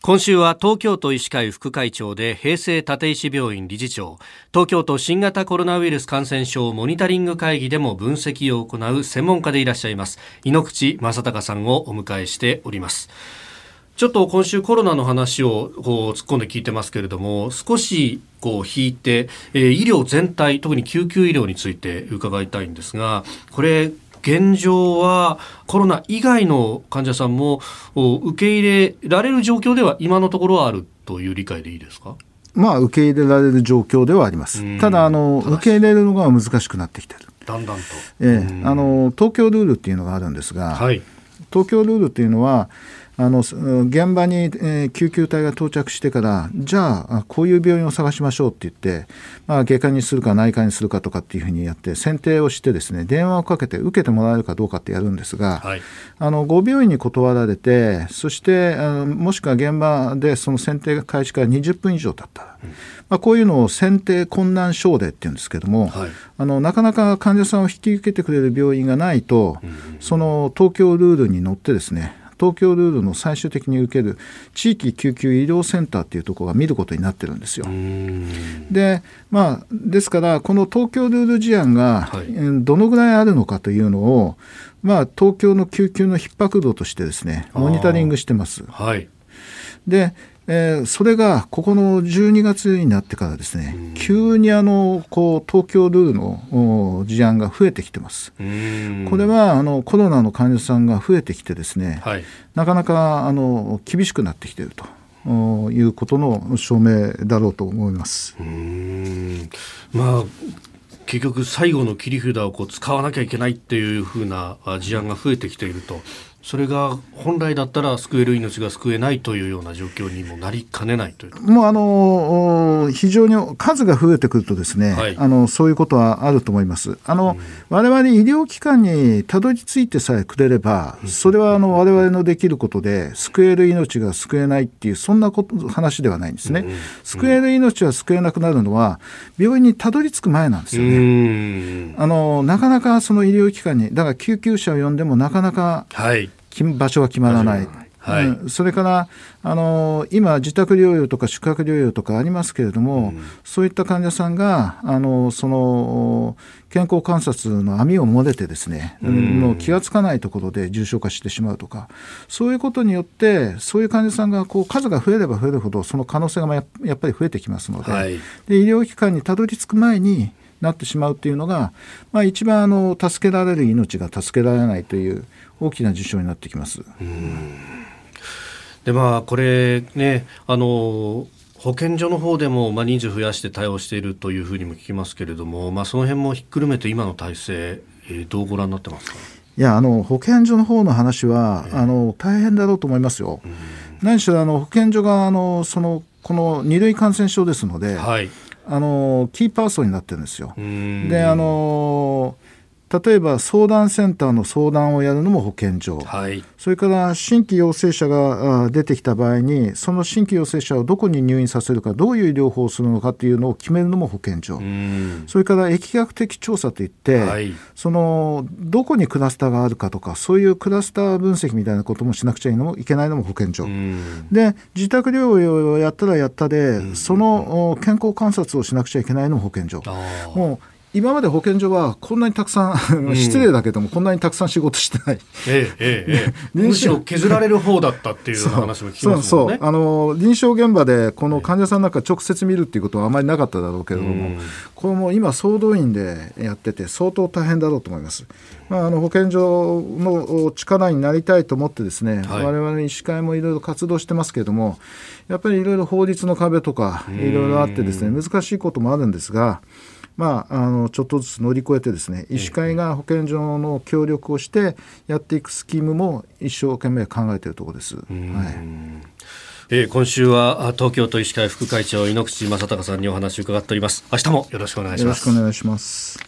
今週は東京都医師会副会長で平成立石病院理事長。東京都新型コロナウイルス感染症モニタリング会議でも分析を行う専門家でいらっしゃいます。井ノ口正隆さんをお迎えしております。ちょっと今週コロナの話をこう突っ込んで聞いてますけれども少しこう引いて、えー、医療全体特に救急医療について伺いたいんですがこれ現状はコロナ以外の患者さんも受け入れられる状況では今のところはあるという理解でいいですか？まあ、受け入れられる状況ではあります。ただあの、受け入れるのが難しくなってきてる。だんだんと。ええ、あの東京ルールっていうのがあるんですが、はい、東京ルールっていうのはあの現場に、えー、救急隊が到着してからじゃあこういう病院を探しましょうって言って、まあ、外科にするか内科にするかとかっていうふうにやって選定をしてですね電話をかけて受けてもらえるかどうかってやるんですが、はい、あの5病院に断られてそしてあのもしくは現場でその選定開始から20分以上経ったら、うん、まあ、こういうのを選定困難症例っていうんですけども、はい、あのなかなか患者さんを引き受けてくれる病院がないと、うん、その東京ルールに乗ってですね東京ルールの最終的に受ける地域救急医療センターっていうところが見ることになってるんですよ。でまあ、ですからこの東京ルール事案がどのぐらいあるのかというのを、まあ、東京の救急の逼迫度としてですねモニタリングしてます。はい、でえー、それがここの12月になってからですね、急にあのこう東京ルールの事案が増えてきてます。これはあのコロナの患者さんが増えてきてですね、はい、なかなかあの厳しくなってきていると。いうことの証明だろうと思います。まあ結局最後の切り札をこう使わなきゃいけないっていうふうな事案が増えてきているとそれが本来だったら救える命が救えないというような状況にもなりかねないというもうあの非常に数が増えてくるとですね、はい、あのそういうことはあると思います。あの、うん、我々医療機関にたどり着いてさえくれれば、それはあの我々のできることで救える命が救えないっていうそんなこと話ではないんですね。うん、救える命は救えなくなるのは病院にたどり着く前なんですよね。あのなかなかその医療機関にだから救急車を呼んでもなかなか、はい場所が決まらない。はい。うん、それからあの今、自宅療養とか宿泊療養とかありますけれども、うん、そういった患者さんがあのその健康観察の網を漏れてですね、うん、もう気が付かないところで重症化してしまうとかそういうことによってそういう患者さんがこう数が増えれば増えるほどその可能性がやっぱり増えてきますのではい、で医療機関にたどり着く前になってしまうというのが、まあ、一番あの助けられる命が助けられないという大きな事象になってきます。でまあこれねあの保健所の方でも、まあ、人数増やして対応しているというふうにも聞きますけれども、まあ、その辺もひっくるめて今の体制、えー、どうご覧になってますか？いやあの保健所の方の話は、えー、あの大変だろうと思いますよ。何しろあの保健所があのそのこの二類感染症ですので、はい、あのキーパーソンになってるんですよ。であの例えば相談センターの相談をやるのも保健所、はい、それから新規陽性者が出てきた場合にその新規陽性者をどこに入院させるかどういう医療法をするのかというのを決めるのも保健所。それから疫学的調査といって、はい、そのどこにクラスターがあるかとかそういうクラスター分析みたいなこともしなくちゃいけないのも保健所。で自宅療養をやったらやったでその健康観察をしなくちゃいけないのも保健所。もう今まで保健所はこんなにたくさん、失礼だけどもこんなにたくさん仕事してない、ええええ、むしろ削られる方だったっていう話も聞きますもんね。そうそう。あの臨床現場でこの患者さんなんか直接見るっていうことはあまりなかっただろうけれども、これも今総動員でやってて相当大変だろうと思います、まあ、あの保健所の力になりたいと思ってですね、はい、我々医師会もいろいろ活動してますけれどもやっぱりいろいろ法律の壁とかいろいろあってですね難しいこともあるんですがまあ、あのちょっとずつ乗り越えてですね医師会が保健所の協力をしてやっていくスキームも一生懸命考えているところです。はい。えー、今週は東京都医師会副会長井ノ口正孝さんにお話を伺っております。明日もよろしくお願いします。よろしくお願いします